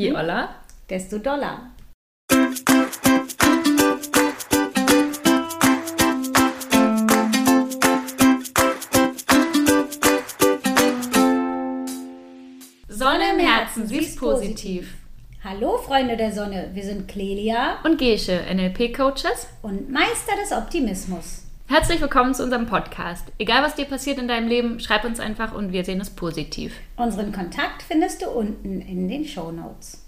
Je Oller, desto doller. Sonne im Herzen, sie ist positiv. Hallo Freunde der Sonne, wir sind Clelia Und Gesche, NLP-Coaches. und Meister des Optimismus. Herzlich willkommen zu unserem Podcast. Egal was dir passiert in deinem Leben, schreib uns einfach und wir sehen es positiv. Unseren Kontakt findest du unten in den Show Notes.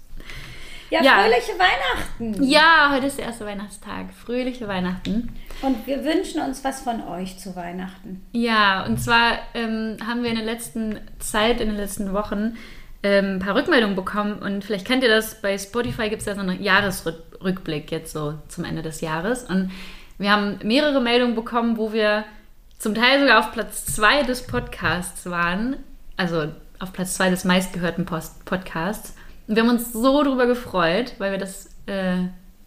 Ja, Ja. fröhliche Weihnachten! Ja, heute ist der erste Weihnachtstag. Fröhliche Weihnachten. Und wir wünschen uns was von euch zu Weihnachten. Ja, und zwar ähm, haben wir in der letzten Zeit, in den letzten Wochen, ähm, ein paar Rückmeldungen bekommen und vielleicht kennt ihr das, bei Spotify gibt es ja so einen Jahresrückblick jetzt so zum Ende des Jahres und wir haben mehrere Meldungen bekommen, wo wir zum Teil sogar auf Platz 2 des Podcasts waren, also auf Platz 2 des meistgehörten Post Podcasts und wir haben uns so drüber gefreut, weil wir das äh,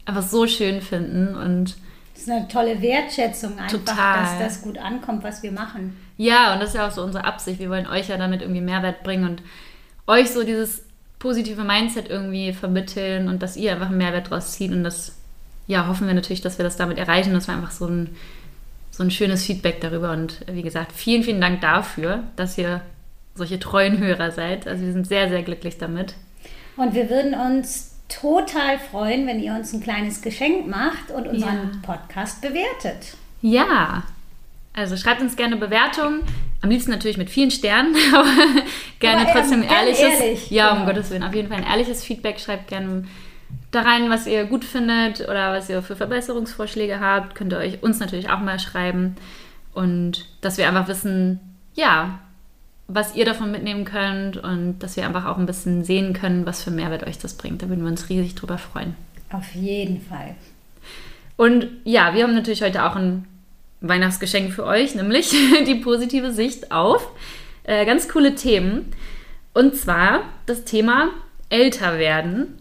einfach so schön finden und Das ist eine tolle Wertschätzung einfach, Total. dass das gut ankommt, was wir machen. Ja, und das ist ja auch so unsere Absicht. Wir wollen euch ja damit irgendwie Mehrwert bringen und euch so dieses positive Mindset irgendwie vermitteln und dass ihr einfach einen Mehrwert draus zieht. Und das, ja, hoffen wir natürlich, dass wir das damit erreichen. Das war einfach so ein, so ein schönes Feedback darüber. Und wie gesagt, vielen, vielen Dank dafür, dass ihr solche treuen Hörer seid. Also wir sind sehr, sehr glücklich damit. Und wir würden uns total freuen, wenn ihr uns ein kleines Geschenk macht und unseren Podcast bewertet. Ja, also schreibt uns gerne Bewertungen. Am liebsten natürlich mit vielen Sternen, aber gerne Aber, ähm, trotzdem ehrliches. ehrlich, ja, um genau. Gottes Willen. Auf jeden Fall ein ehrliches Feedback. Schreibt gerne da rein, was ihr gut findet oder was ihr für Verbesserungsvorschläge habt. Könnt ihr euch uns natürlich auch mal schreiben. Und dass wir einfach wissen, ja, was ihr davon mitnehmen könnt und dass wir einfach auch ein bisschen sehen können, was für Mehrwert euch das bringt. Da würden wir uns riesig drüber freuen. Auf jeden Fall. Und ja, wir haben natürlich heute auch ein Weihnachtsgeschenk für euch, nämlich die positive Sicht auf äh, ganz coole Themen. Und zwar das Thema älter werden.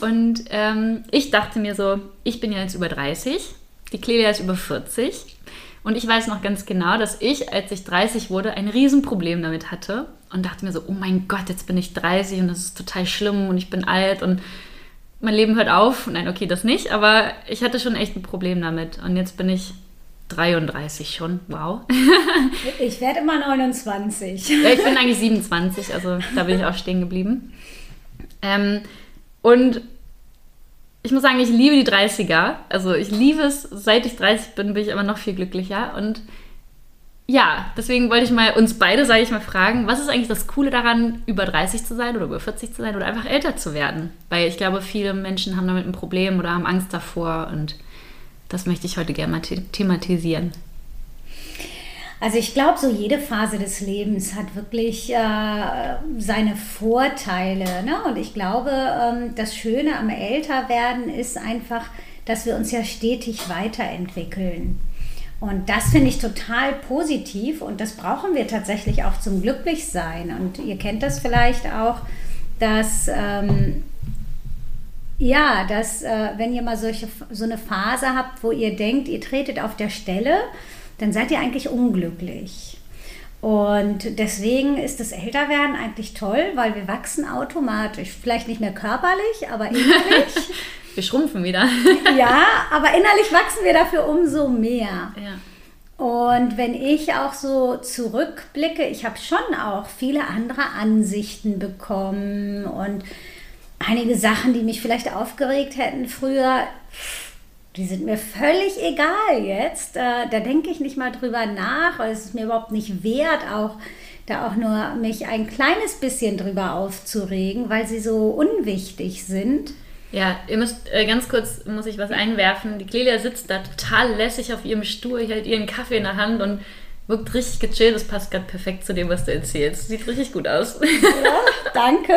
Und ähm, ich dachte mir so, ich bin ja jetzt über 30, die Clelia ist über 40. Und ich weiß noch ganz genau, dass ich, als ich 30 wurde, ein Riesenproblem damit hatte. Und dachte mir so, oh mein Gott, jetzt bin ich 30 und das ist total schlimm und ich bin alt und mein Leben hört auf. Nein, okay, das nicht, aber ich hatte schon echt ein Problem damit. Und jetzt bin ich 33 schon. Wow. Ich werde immer 29. Ja, ich bin eigentlich 27, also da bin ich auch stehen geblieben. Ähm, und ich muss sagen, ich liebe die 30er. Also ich liebe es, seit ich 30 bin, bin ich immer noch viel glücklicher. Und ja, deswegen wollte ich mal uns beide, sage ich mal, fragen, was ist eigentlich das Coole daran, über 30 zu sein oder über 40 zu sein oder einfach älter zu werden? Weil ich glaube, viele Menschen haben damit ein Problem oder haben Angst davor und das möchte ich heute gerne mal the thematisieren. Also ich glaube, so jede Phase des Lebens hat wirklich äh, seine Vorteile. Ne? Und ich glaube, ähm, das Schöne am Älterwerden ist einfach, dass wir uns ja stetig weiterentwickeln. Und das finde ich total positiv und das brauchen wir tatsächlich auch zum Glücklichsein. Und ihr kennt das vielleicht auch, dass ähm, ja, dass äh, wenn ihr mal solche, so eine Phase habt, wo ihr denkt, ihr tretet auf der Stelle, dann seid ihr eigentlich unglücklich. Und deswegen ist das Älterwerden eigentlich toll, weil wir wachsen automatisch. Vielleicht nicht mehr körperlich, aber innerlich. Wir schrumpfen wieder. ja, aber innerlich wachsen wir dafür umso mehr. ja. Und wenn ich auch so zurückblicke, ich habe schon auch viele andere Ansichten bekommen und einige Sachen, die mich vielleicht aufgeregt hätten früher, die sind mir völlig egal jetzt. Äh, Da denke ich nicht mal drüber nach, es ist mir überhaupt nicht wert, auch da auch nur mich ein kleines bisschen drüber aufzuregen, weil sie so unwichtig sind. Ja, ihr müsst äh, ganz kurz, muss ich was einwerfen. Die Clelia sitzt da total lässig auf ihrem Stuhl, hält ihren Kaffee in der Hand und wirkt richtig gechillt. Das passt gerade perfekt zu dem, was du erzählst. Sieht richtig gut aus. Ja, danke.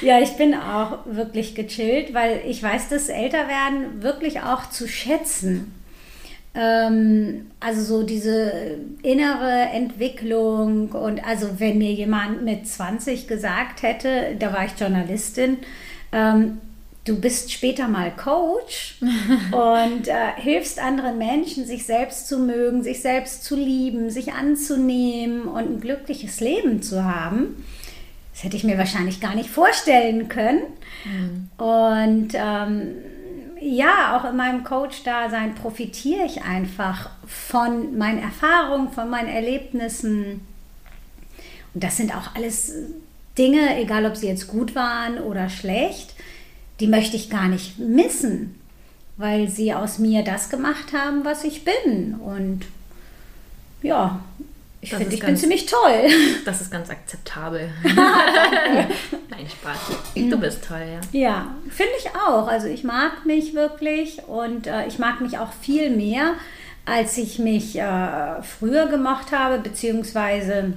Ja, ich bin auch wirklich gechillt, weil ich weiß das Älterwerden wirklich auch zu schätzen. Ähm, also so diese innere Entwicklung und also wenn mir jemand mit 20 gesagt hätte, da war ich Journalistin, ähm, du bist später mal Coach und äh, hilfst anderen Menschen, sich selbst zu mögen, sich selbst zu lieben, sich anzunehmen und ein glückliches Leben zu haben. das hätte ich mir wahrscheinlich gar nicht vorstellen können. Mhm. Und ähm, ja, auch in meinem Coach-Dasein profitiere ich einfach von meinen Erfahrungen, von meinen Erlebnissen. Und das sind auch alles Dinge, egal ob sie jetzt gut waren oder schlecht, die möchte ich gar nicht missen, weil sie aus mir das gemacht haben, was ich bin. Und ja, ich finde, ich ganz, bin ziemlich toll. Das ist ganz akzeptabel. Nein, Spaß. Du bist toll, ja. Ja, finde ich auch. Also ich mag mich wirklich und äh, ich mag mich auch viel mehr, als ich mich äh, früher gemacht habe, beziehungsweise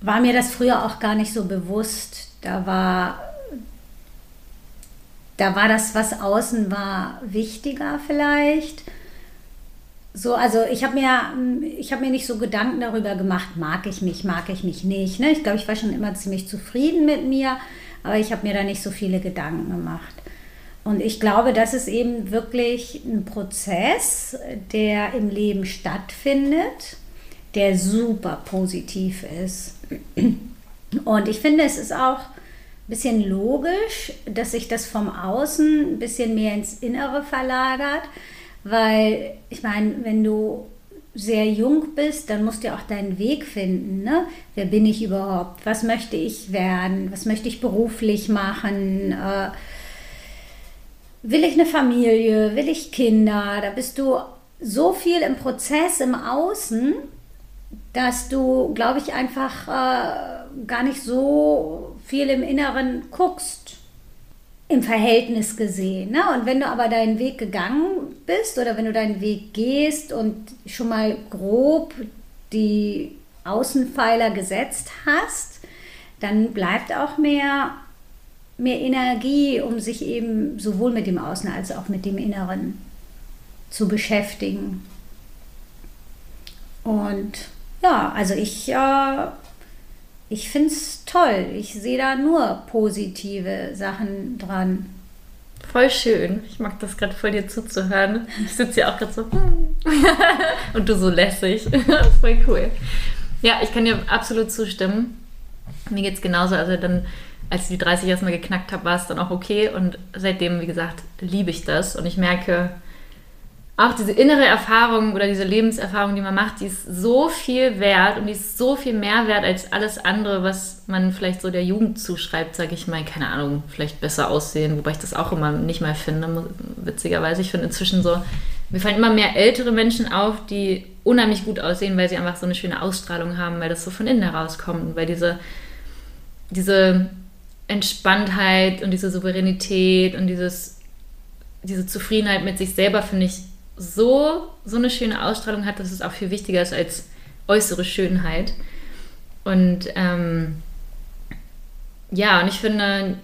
war mir das früher auch gar nicht so bewusst. Da war, da war das, was außen war, wichtiger vielleicht so, also ich habe mir, ich mir nicht so Gedanken darüber gemacht, mag ich mich, mag ich mich nicht. Ne? Ich glaube, ich war schon immer ziemlich zufrieden mit mir, aber ich habe mir da nicht so viele Gedanken gemacht. Und ich glaube, das ist eben wirklich ein Prozess, der im Leben stattfindet, der super positiv ist. Und ich finde, es ist auch bisschen logisch, dass sich das vom Außen ein bisschen mehr ins Innere verlagert. Weil ich meine, wenn du sehr jung bist, dann musst du ja auch deinen Weg finden. Ne? Wer bin ich überhaupt? Was möchte ich werden? Was möchte ich beruflich machen? Äh, will ich eine Familie? Will ich Kinder? Da bist du so viel im Prozess im Außen, dass du, glaube ich, einfach äh, gar nicht so viel im Inneren guckst im Verhältnis gesehen. Ne? Und wenn du aber deinen Weg gegangen bist oder wenn du deinen Weg gehst und schon mal grob die Außenpfeiler gesetzt hast, dann bleibt auch mehr, mehr Energie, um sich eben sowohl mit dem Außen als auch mit dem Inneren zu beschäftigen. Und ja, also ich äh, ich finde es toll. Ich sehe da nur positive Sachen dran. Voll schön. Ich mag das gerade voll dir zuzuhören. Ich sitze ja auch gerade so hm. und du so lässig. voll cool. Ja, ich kann dir absolut zustimmen. Mir geht es genauso. Also dann, als ich die 30 erstmal geknackt habe, war es dann auch okay. Und seitdem, wie gesagt, liebe ich das. Und ich merke, auch diese innere Erfahrung oder diese Lebenserfahrung, die man macht, die ist so viel wert und die ist so viel mehr wert als alles andere, was man vielleicht so der Jugend zuschreibt, sage ich mal, keine Ahnung, vielleicht besser aussehen, wobei ich das auch immer nicht mal finde, witzigerweise. Ich finde inzwischen so, mir fallen immer mehr ältere Menschen auf, die unheimlich gut aussehen, weil sie einfach so eine schöne Ausstrahlung haben, weil das so von innen herauskommt und weil diese, diese Entspanntheit und diese Souveränität und dieses, diese Zufriedenheit mit sich selber, finde ich, so, so eine schöne Ausstrahlung hat, dass es auch viel wichtiger ist als äußere Schönheit. Und ähm, ja, und ich finde,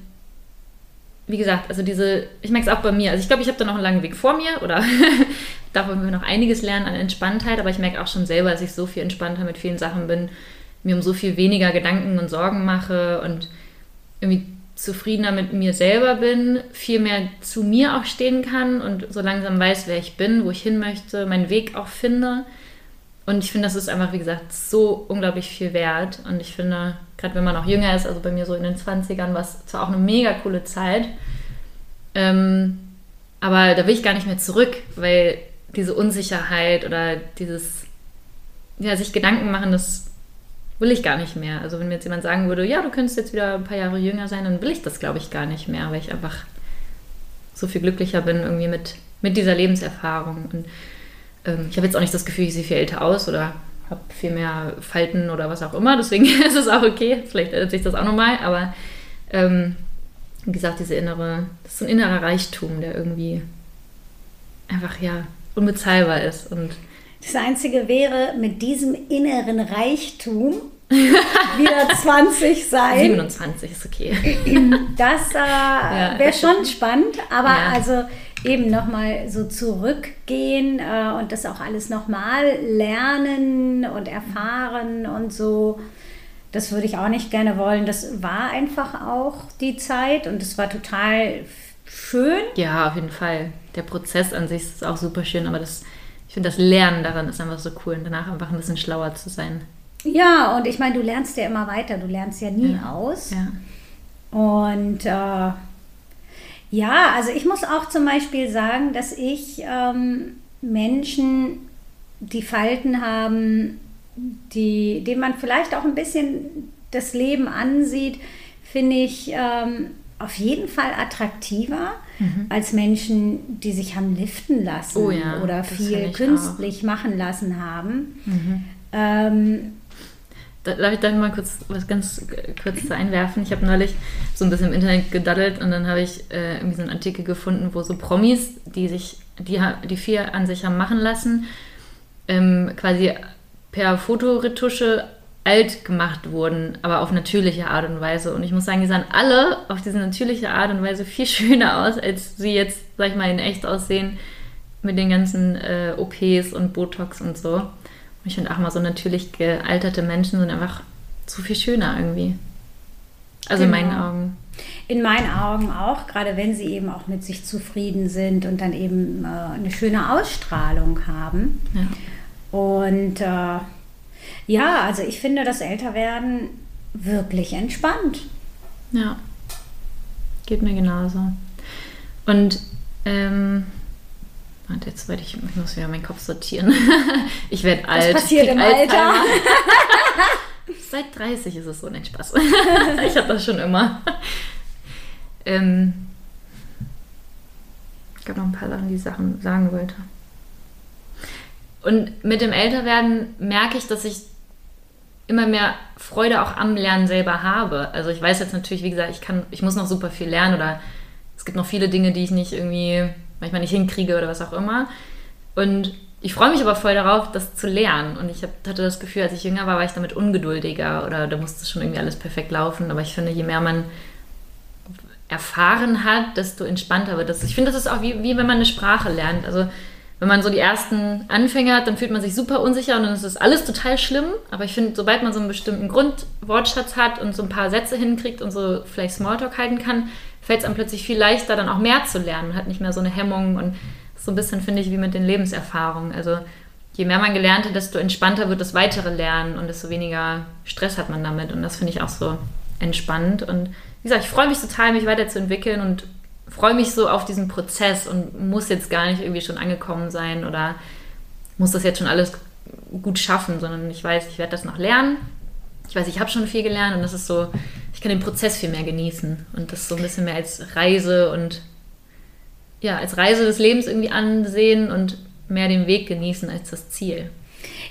wie gesagt, also diese, ich merke es auch bei mir, also ich glaube, ich habe da noch einen langen Weg vor mir oder darf wir noch einiges lernen an Entspanntheit, aber ich merke auch schon selber, dass ich so viel entspannter mit vielen Sachen bin, mir um so viel weniger Gedanken und Sorgen mache und irgendwie zufriedener mit mir selber bin, viel mehr zu mir auch stehen kann und so langsam weiß, wer ich bin, wo ich hin möchte, meinen Weg auch finde. Und ich finde, das ist einfach, wie gesagt, so unglaublich viel wert. Und ich finde, gerade wenn man auch jünger ist, also bei mir so in den 20ern, war es zwar auch eine mega coole Zeit, ähm, aber da will ich gar nicht mehr zurück, weil diese Unsicherheit oder dieses, ja, sich Gedanken machen, das will ich gar nicht mehr. Also wenn mir jetzt jemand sagen würde, ja, du könntest jetzt wieder ein paar Jahre jünger sein, dann will ich das, glaube ich, gar nicht mehr, weil ich einfach so viel glücklicher bin irgendwie mit, mit dieser Lebenserfahrung. Und ähm, ich habe jetzt auch nicht das Gefühl, ich sehe viel älter aus oder habe viel mehr Falten oder was auch immer. Deswegen ist es auch okay. Vielleicht ändert sich das auch nochmal. Aber ähm, wie gesagt, diese innere, das ist so ein innerer Reichtum, der irgendwie einfach ja unbezahlbar ist. Und das Einzige wäre, mit diesem inneren Reichtum wieder 20 sein. 27 ist okay. Das äh, ja, wäre schon spannend, aber ja. also eben nochmal so zurückgehen äh, und das auch alles nochmal lernen und erfahren und so. Das würde ich auch nicht gerne wollen. Das war einfach auch die Zeit und es war total schön. Ja, auf jeden Fall. Der Prozess an sich ist auch super schön, aber das ich finde, das Lernen daran ist einfach so cool und danach einfach ein bisschen schlauer zu sein. Ja, und ich meine, du lernst ja immer weiter, du lernst ja nie Ja. aus. Ja. Und äh, ja, also ich muss auch zum Beispiel sagen, dass ich ähm, Menschen, die Falten haben, die, denen man vielleicht auch ein bisschen das Leben ansieht, finde ich ähm, auf jeden Fall attraktiver als Menschen, die sich haben liften lassen Mhm. Oh ja, oder viel künstlich machen lassen haben. Mhm. Ähm, Da, darf ich da mal kurz was ganz kurz zu einwerfen? Ich habe neulich so ein bisschen im Internet gedaddelt und dann habe ich äh, irgendwie so einen Artikel gefunden, wo so Promis, die sich, die, die vier an sich haben machen lassen, ähm, quasi per Fotoretusche alt gemacht wurden, aber auf natürliche Art und Weise. Und ich muss sagen, die sahen alle auf diese natürliche Art und Weise viel schöner aus, als sie jetzt, sag ich mal, in echt aussehen mit den ganzen äh, OPs und Botox und so. Und ich finde auch mal so natürlich gealterte Menschen sind einfach zu viel schöner irgendwie. Also in Genau. meinen Augen. In meinen Augen auch, gerade wenn sie eben auch mit sich zufrieden sind und dann eben äh, eine schöne Ausstrahlung haben. Ja. Und äh, ja, also ich finde das Älterwerden wirklich entspannt. Ja. Geht mir genauso. Und ähm, warte, jetzt werde ich, ich muss wieder meinen Kopf sortieren. ich werde alt. passiert krieg im Alter. Seit 30 ist es so, nein, Spaß. ich habe das schon immer. Ähm, ich gab noch ein paar Sachen, die ich Sachen sagen wollte. Und mit dem Älterwerden merke ich, dass ich immer mehr Freude auch am Lernen selber habe. Also ich weiß jetzt natürlich, wie gesagt, ich kann, ich muss noch super viel lernen oder es gibt noch viele Dinge, die ich nicht irgendwie manchmal nicht hinkriege oder was auch immer. Und ich freue mich aber voll darauf, das zu lernen. Und ich hab, hatte das Gefühl, als ich jünger war, war ich damit ungeduldiger oder da musste schon irgendwie alles perfekt laufen. Aber ich finde, je mehr man erfahren hat, desto entspannter wird das. Ich finde, das ist auch wie, wie wenn man eine Sprache lernt. Also wenn man so die ersten Anfänge hat, dann fühlt man sich super unsicher und dann ist das alles total schlimm. Aber ich finde, sobald man so einen bestimmten Grundwortschatz hat und so ein paar Sätze hinkriegt und so vielleicht Smalltalk halten kann, fällt es einem plötzlich viel leichter, dann auch mehr zu lernen. Man hat nicht mehr so eine Hemmung und so ein bisschen, finde ich, wie mit den Lebenserfahrungen. Also je mehr man gelernt hat, desto entspannter wird das weitere Lernen und desto weniger Stress hat man damit. Und das finde ich auch so entspannt. Und wie gesagt, ich freue mich total, mich weiterzuentwickeln und freue mich so auf diesen Prozess und muss jetzt gar nicht irgendwie schon angekommen sein oder muss das jetzt schon alles gut schaffen, sondern ich weiß, ich werde das noch lernen. Ich weiß, ich habe schon viel gelernt und das ist so, ich kann den Prozess viel mehr genießen und das so ein bisschen mehr als Reise und ja, als Reise des Lebens irgendwie ansehen und mehr den Weg genießen als das Ziel.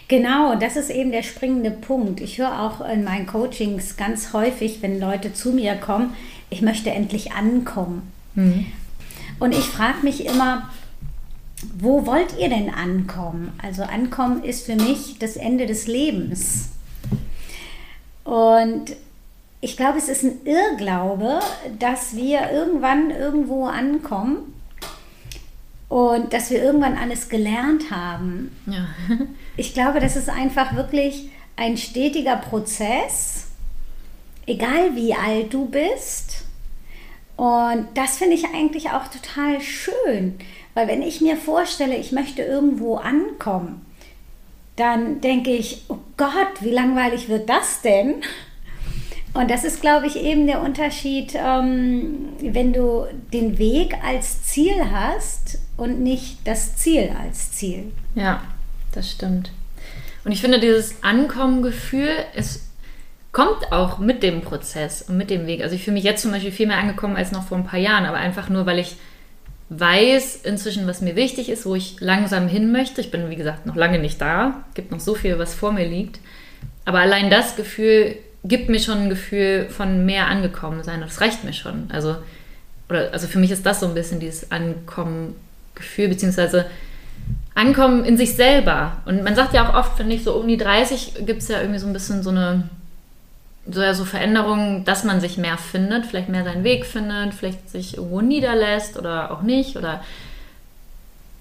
Genau, das ist eben der springende Punkt. Ich höre auch in meinen Coachings ganz häufig, wenn Leute zu mir kommen, ich möchte endlich ankommen. Und ich frage mich immer, wo wollt ihr denn ankommen? Also ankommen ist für mich das Ende des Lebens. Und ich glaube, es ist ein Irrglaube, dass wir irgendwann irgendwo ankommen und dass wir irgendwann alles gelernt haben. Ja. Ich glaube, das ist einfach wirklich ein stetiger Prozess, egal wie alt du bist. Und das finde ich eigentlich auch total schön, weil wenn ich mir vorstelle, ich möchte irgendwo ankommen, dann denke ich, oh Gott, wie langweilig wird das denn? Und das ist, glaube ich, eben der Unterschied, ähm, wenn du den Weg als Ziel hast und nicht das Ziel als Ziel. Ja, das stimmt. Und ich finde, dieses Ankommen-Gefühl, es kommt auch mit dem Prozess und mit dem Weg. Also ich fühle mich jetzt zum Beispiel viel mehr angekommen als noch vor ein paar Jahren, aber einfach nur, weil ich weiß inzwischen, was mir wichtig ist, wo ich langsam hin möchte. Ich bin, wie gesagt, noch lange nicht da. Es gibt noch so viel, was vor mir liegt. Aber allein das Gefühl gibt mir schon ein Gefühl von mehr angekommen sein. Das reicht mir schon. Also, oder, also für mich ist das so ein bisschen dieses Ankommen-Gefühl, beziehungsweise Ankommen in sich selber. Und man sagt ja auch oft, finde ich, so um die 30 gibt es ja irgendwie so ein bisschen so eine so, ja, so Veränderungen, dass man sich mehr findet, vielleicht mehr seinen Weg findet, vielleicht sich irgendwo niederlässt oder auch nicht. Oder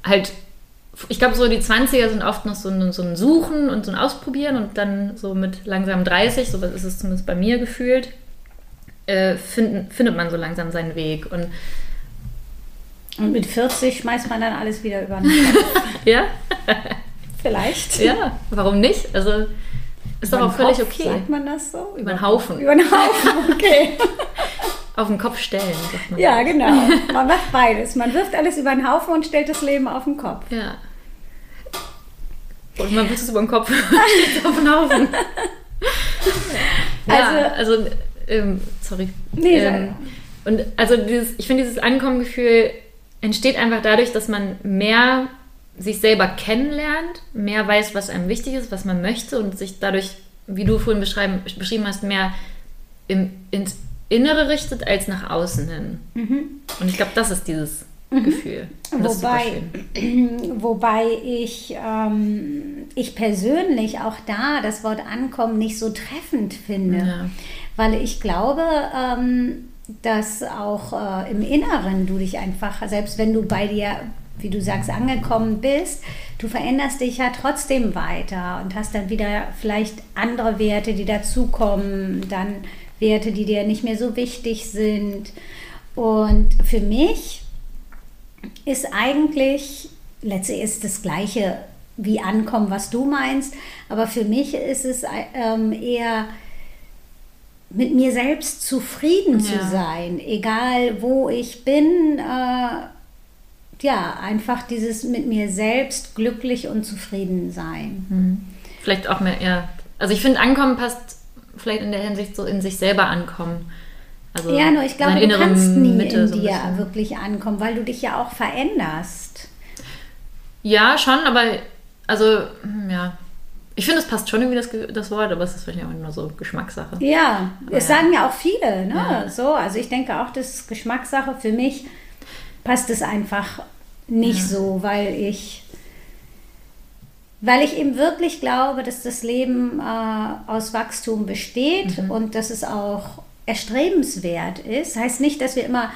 halt, ich glaube, so die 20er sind oft noch so ein, so ein Suchen und so ein Ausprobieren und dann so mit langsam 30, so ist es zumindest bei mir gefühlt, äh, finden, findet man so langsam seinen Weg. Und Und mit 40 schmeißt man dann alles wieder über den ja, Vielleicht. ja, warum nicht? Also Ist doch auch völlig okay. Sagt man das so? Über den Haufen. Über den Haufen, okay. auf den Kopf stellen, sagt man. Ja, genau. Man macht beides. Man wirft alles über den Haufen und stellt das Leben auf den Kopf. Ja. Und man wirft es über den Kopf auf den Haufen. ja, also, also ähm, sorry. Nee, ähm, und also dieses, ich finde, dieses Ankommengefühl entsteht einfach dadurch, dass man mehr sich selber kennenlernt, mehr weiß, was einem wichtig ist, was man möchte und sich dadurch, wie du vorhin beschrieben hast, mehr im, ins Innere richtet als nach außen hin. Mhm. Und ich glaube, das ist dieses mhm. Gefühl. Wobei, wobei ich, ähm, ich persönlich auch da das Wort Ankommen nicht so treffend finde, ja. weil ich glaube, ähm, dass auch äh, im Inneren du dich einfach, selbst wenn du bei dir, wie du sagst, angekommen bist, du veränderst dich ja trotzdem weiter und hast dann wieder vielleicht andere Werte, die dazukommen, dann Werte, die dir nicht mehr so wichtig sind. Und für mich ist eigentlich, letztlich ist das Gleiche wie ankommen, was du meinst, aber für mich ist es ähm, eher mit mir selbst zufrieden ja. zu sein, egal wo ich bin. Äh, ja, einfach dieses mit mir selbst glücklich und zufrieden sein. Mhm. Vielleicht auch mehr, ja. Also ich finde, Ankommen passt vielleicht in der Hinsicht so in sich selber ankommen. Also ja, nur ich glaube, du kannst nie Mitte in dir so wirklich ankommen, weil du dich ja auch veränderst. Ja, schon, aber also, hm, ja. Ich finde, es passt schon irgendwie das, das Wort, aber es ist vielleicht auch nur so Geschmackssache. Ja, aber es ja. sagen ja auch viele, ne? Ja. So, also ich denke auch, das ist Geschmackssache. Für mich passt es einfach nicht ja. so, weil ich weil ich eben wirklich glaube, dass das Leben äh, aus Wachstum besteht mhm. und dass es auch erstrebenswert ist. Heißt nicht, dass wir immer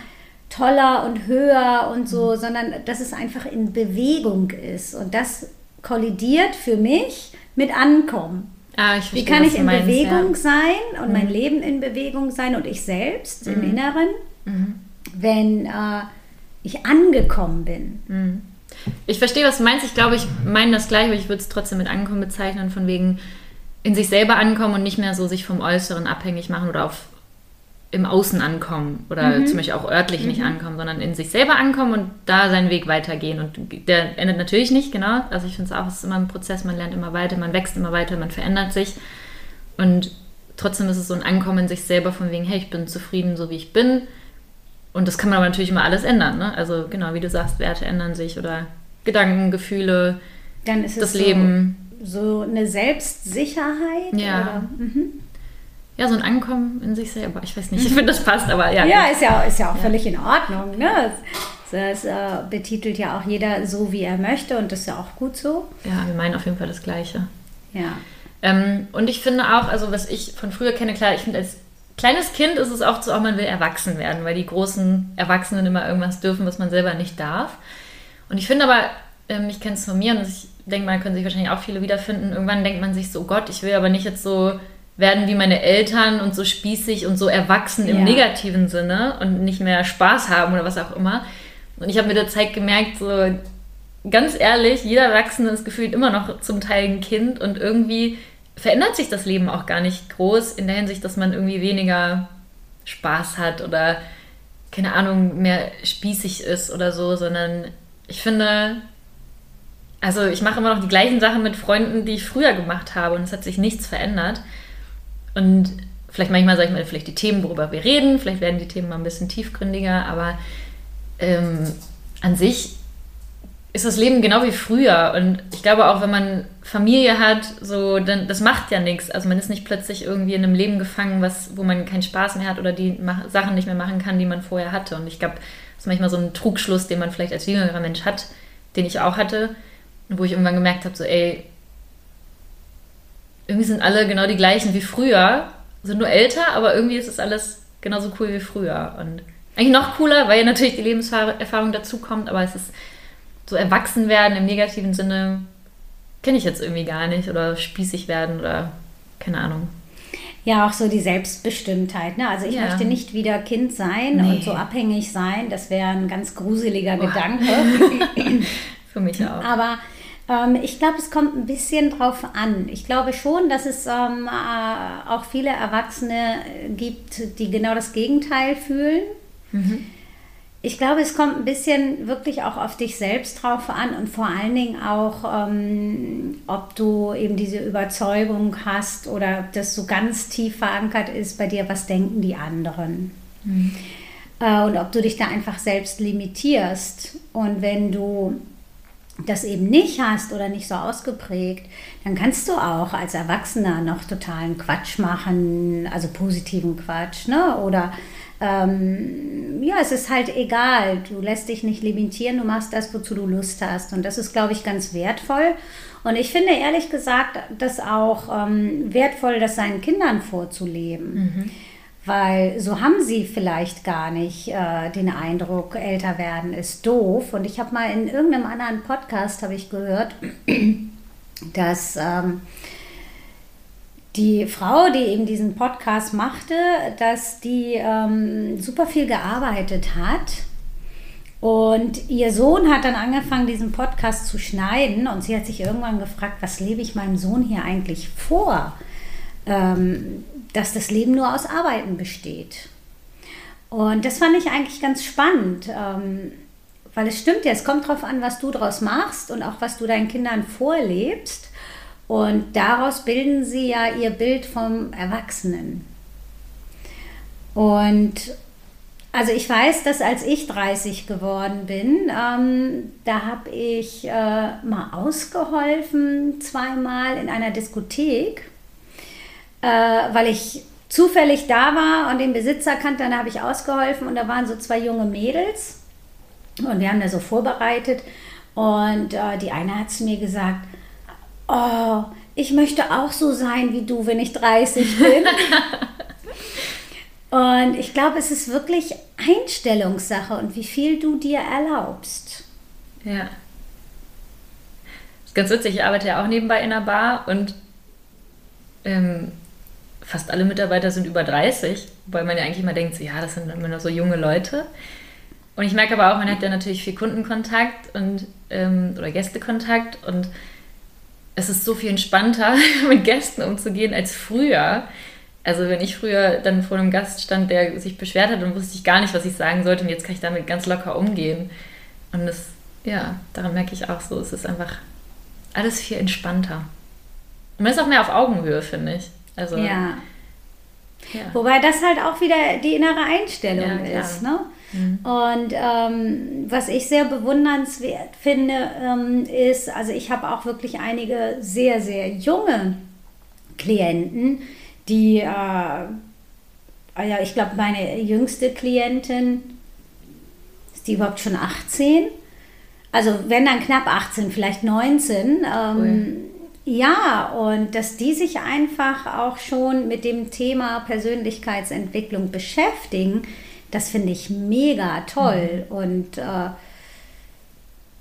toller und höher und so, mhm. sondern dass es einfach in Bewegung ist. Und das kollidiert für mich mit Ankommen. Ah, verstehe, Wie kann ich in meinst, Bewegung ja. sein und mhm. mein Leben in Bewegung sein und ich selbst im mhm. Inneren, mhm. wenn äh, ich angekommen bin? Mhm. Ich verstehe, was du meinst. Ich glaube, ich meine das gleich, aber ich würde es trotzdem mit Ankommen bezeichnen, von wegen in sich selber ankommen und nicht mehr so sich vom Äußeren abhängig machen oder auf im Außen ankommen oder mhm. zum Beispiel auch örtlich mhm. nicht ankommen, sondern in sich selber ankommen und da seinen Weg weitergehen. Und der endet natürlich nicht, genau. Also ich finde es auch, es ist immer ein Prozess, man lernt immer weiter, man wächst immer weiter, man verändert sich. Und trotzdem ist es so ein Ankommen in sich selber von wegen, hey, ich bin zufrieden, so wie ich bin und das kann man aber natürlich immer alles ändern. Ne? Also genau, wie du sagst, Werte ändern sich oder Gedanken, Gefühle, Dann ist das es Leben. So, so eine Selbstsicherheit? Ja. Mhm. Ja, so ein Ankommen in sich selber. Ich weiß nicht, ich finde, das passt, aber ja. Ja, ist ja, ist ja auch ja. völlig in Ordnung. Ne? Das, das äh, betitelt ja auch jeder so, wie er möchte und das ist ja auch gut so. Ja, wir meinen auf jeden Fall das Gleiche. Ja. Ähm, und ich finde auch, also was ich von früher kenne, klar, ich finde als kleines Kind ist es oft so, auch man will erwachsen werden, weil die großen Erwachsenen immer irgendwas dürfen, was man selber nicht darf. Und ich finde aber, ähm, ich kenne es von mir und ich denke mal, können sich wahrscheinlich auch viele wiederfinden. Irgendwann denkt man sich so, Gott, ich will aber nicht jetzt so werden wie meine Eltern und so spießig und so erwachsen im ja. negativen Sinne und nicht mehr Spaß haben oder was auch immer. Und ich habe mit der Zeit gemerkt, so ganz ehrlich, jeder Erwachsene ist gefühlt immer noch zum Teil ein Kind und irgendwie verändert sich das Leben auch gar nicht groß in der Hinsicht, dass man irgendwie weniger Spaß hat oder keine Ahnung, mehr spießig ist oder so, sondern ich finde, also ich mache immer noch die gleichen Sachen mit Freunden, die ich früher gemacht habe und es hat sich nichts verändert. Und vielleicht manchmal sage ich mal, vielleicht die Themen, worüber wir reden, vielleicht werden die Themen mal ein bisschen tiefgründiger, aber ähm, an sich ist das Leben genau wie früher. Und ich glaube auch, wenn man Familie hat, so, dann das macht ja nichts. Also man ist nicht plötzlich irgendwie in einem Leben gefangen, was, wo man keinen Spaß mehr hat oder die Sachen nicht mehr machen kann, die man vorher hatte. Und ich glaube, das ist manchmal so ein Trugschluss, den man vielleicht als jüngerer Mensch hat, den ich auch hatte, wo ich irgendwann gemerkt habe, so, ey, irgendwie sind alle genau die gleichen wie früher, sind nur älter, aber irgendwie ist es alles genauso cool wie früher. Und eigentlich noch cooler, weil ja natürlich die Lebenserfahrung dazukommt, aber es ist so erwachsen werden im negativen Sinne kenne ich jetzt irgendwie gar nicht oder spießig werden oder keine Ahnung. Ja, auch so die Selbstbestimmtheit. Ne? Also ich ja. möchte nicht wieder Kind sein nee. und so abhängig sein. Das wäre ein ganz gruseliger Boah. Gedanke. Für mich auch. Aber Ähm, ich glaube, es kommt ein bisschen drauf an. Ich glaube schon, dass es ähm, äh, auch viele Erwachsene gibt, die genau das Gegenteil fühlen. Mhm. Ich glaube, es kommt ein bisschen wirklich auch auf dich selbst drauf an und vor allen Dingen auch, ähm, ob du eben diese Überzeugung hast oder ob das so ganz tief verankert ist bei dir, was denken die anderen. Mhm. Äh, und ob du dich da einfach selbst limitierst. Und wenn du das eben nicht hast oder nicht so ausgeprägt, dann kannst du auch als Erwachsener noch totalen Quatsch machen, also positiven Quatsch, ne? Oder ähm, ja, es ist halt egal. Du lässt dich nicht limitieren, du machst das, wozu du Lust hast. Und das ist, glaube ich, ganz wertvoll. Und ich finde ehrlich gesagt, das auch ähm, wertvoll, das seinen Kindern vorzuleben. Mhm. Weil so haben sie vielleicht gar nicht äh, den Eindruck, älter werden ist doof. Und ich habe mal in irgendeinem anderen Podcast, habe ich gehört, dass... Ähm, die Frau, die eben diesen Podcast machte, dass die ähm, super viel gearbeitet hat. Und ihr Sohn hat dann angefangen, diesen Podcast zu schneiden. Und sie hat sich irgendwann gefragt, was lebe ich meinem Sohn hier eigentlich vor? Ähm, dass das Leben nur aus Arbeiten besteht. Und das fand ich eigentlich ganz spannend, ähm, weil es stimmt ja, es kommt darauf an, was du daraus machst und auch was du deinen Kindern vorlebst. Und daraus bilden sie ja ihr Bild vom Erwachsenen. Und also ich weiß, dass als ich 30 geworden bin, ähm, da habe ich äh, mal ausgeholfen, zweimal in einer Diskothek, äh, weil ich zufällig da war und den Besitzer kannte, dann habe ich ausgeholfen und da waren so zwei junge Mädels und wir haben da so vorbereitet und äh, die eine hat zu mir gesagt, oh, ich möchte auch so sein wie du, wenn ich 30 bin. und ich glaube, es ist wirklich Einstellungssache und wie viel du dir erlaubst. Ja. Das ist ganz witzig, ich arbeite ja auch nebenbei in einer Bar und ähm, fast alle Mitarbeiter sind über 30, wobei man ja eigentlich immer denkt, so, ja, das sind immer nur so junge Leute. Und ich merke aber auch, man hat ja natürlich viel Kundenkontakt und ähm, oder Gästekontakt und es ist so viel entspannter, mit Gästen umzugehen als früher. Also wenn ich früher dann vor einem Gast stand, der sich beschwert hat, dann wusste ich gar nicht, was ich sagen sollte und jetzt kann ich damit ganz locker umgehen. Und das, ja, daran merke ich auch so, es ist einfach alles viel entspannter. Und man ist auch mehr auf Augenhöhe, finde ich. Also, ja. ja. Wobei das halt auch wieder die innere Einstellung ja, ist, ne? Mhm. Und ähm, was ich sehr bewundernswert finde, ähm, ist, also ich habe auch wirklich einige sehr, sehr junge Klienten, die, äh, ja, ich glaube, meine jüngste Klientin, ist die überhaupt schon 18? Also wenn dann knapp 18, vielleicht 19. Ähm, cool. Ja, und dass die sich einfach auch schon mit dem Thema Persönlichkeitsentwicklung beschäftigen, das finde ich mega toll. Mhm. Und äh,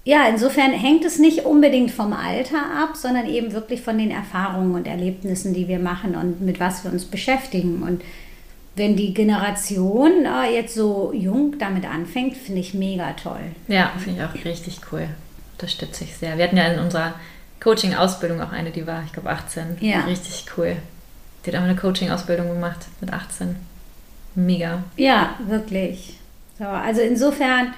ja, insofern hängt es nicht unbedingt vom Alter ab, sondern eben wirklich von den Erfahrungen und Erlebnissen, die wir machen und mit was wir uns beschäftigen. Und wenn die Generation äh, jetzt so jung damit anfängt, finde ich mega toll. Ja, finde ich auch richtig cool. Unterstütze ich sehr. Wir hatten ja in unserer Coaching-Ausbildung auch eine, die war, ich glaube, 18. Ja. Richtig cool. Die hat auch eine Coaching-Ausbildung gemacht mit 18. Mega. Ja, wirklich. So, also insofern,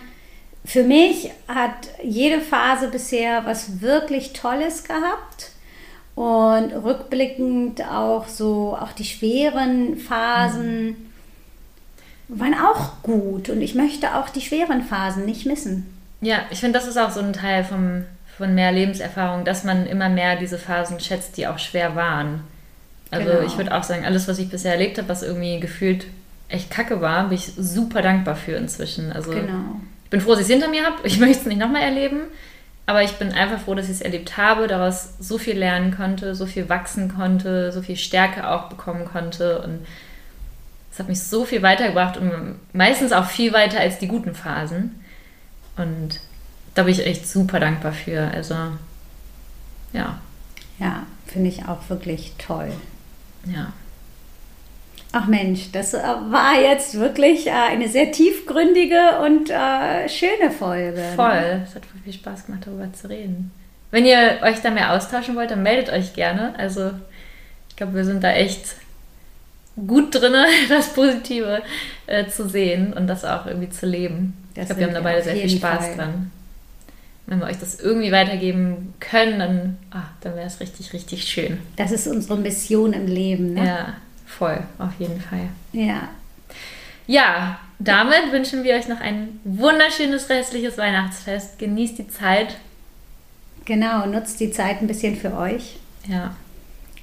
für mich hat jede Phase bisher was wirklich Tolles gehabt. Und rückblickend auch so, auch die schweren Phasen mhm. waren auch gut. Und ich möchte auch die schweren Phasen nicht missen. Ja, ich finde, das ist auch so ein Teil vom, von mehr Lebenserfahrung, dass man immer mehr diese Phasen schätzt, die auch schwer waren. Also genau. ich würde auch sagen, alles, was ich bisher erlebt habe, was irgendwie gefühlt echt kacke war, bin ich super dankbar für inzwischen. Also genau. ich bin froh, dass ich es hinter mir habe. Ich möchte es nicht nochmal erleben. Aber ich bin einfach froh, dass ich es erlebt habe, daraus so viel lernen konnte, so viel wachsen konnte, so viel Stärke auch bekommen konnte. Und es hat mich so viel weitergebracht und meistens auch viel weiter als die guten Phasen. Und da bin ich echt super dankbar für. Also, ja. Ja, finde ich auch wirklich toll. Ja. Ach Mensch, das äh, war jetzt wirklich äh, eine sehr tiefgründige und äh, schöne Folge. Ne? Voll. Es hat viel Spaß gemacht, darüber zu reden. Wenn ihr euch da mehr austauschen wollt, dann meldet euch gerne. Also ich glaube, wir sind da echt gut drin, das Positive zu sehen und das auch irgendwie zu leben. Das ich glaube, wir haben da beide sehr viel Spaß Fall. dran. Wenn wir euch das irgendwie weitergeben können, dann, ah, dann wäre es richtig, richtig schön. Das ist unsere Mission im Leben, ne? Ja, voll, auf jeden Fall. Ja. Ja, damit wünschen wir euch noch ein wunderschönes restliches Weihnachtsfest. Genießt die Zeit. Genau, nutzt die Zeit ein bisschen für euch. Ja.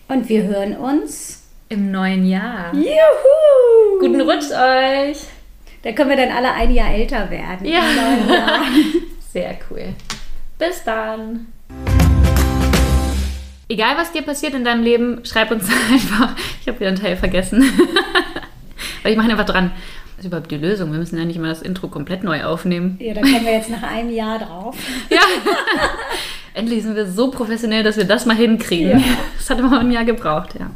Und wir hören uns im neuen Jahr. Juhu! Guten Rutsch euch! Da können wir dann alle ein Jahr älter werden. Ja. Sehr cool. Bis dann. Egal, was dir passiert in deinem Leben, schreib uns einfach. Ich habe wieder einen Teil vergessen. Weil ich mache einfach dran. Was ist überhaupt die Lösung? Wir müssen ja nicht mal das Intro komplett neu aufnehmen. Ja, da kommen wir jetzt nach einem Jahr drauf. ja. Endlich sind wir so professionell, dass wir das mal hinkriegen. Ja. Das hat immer ein Jahr gebraucht, ja.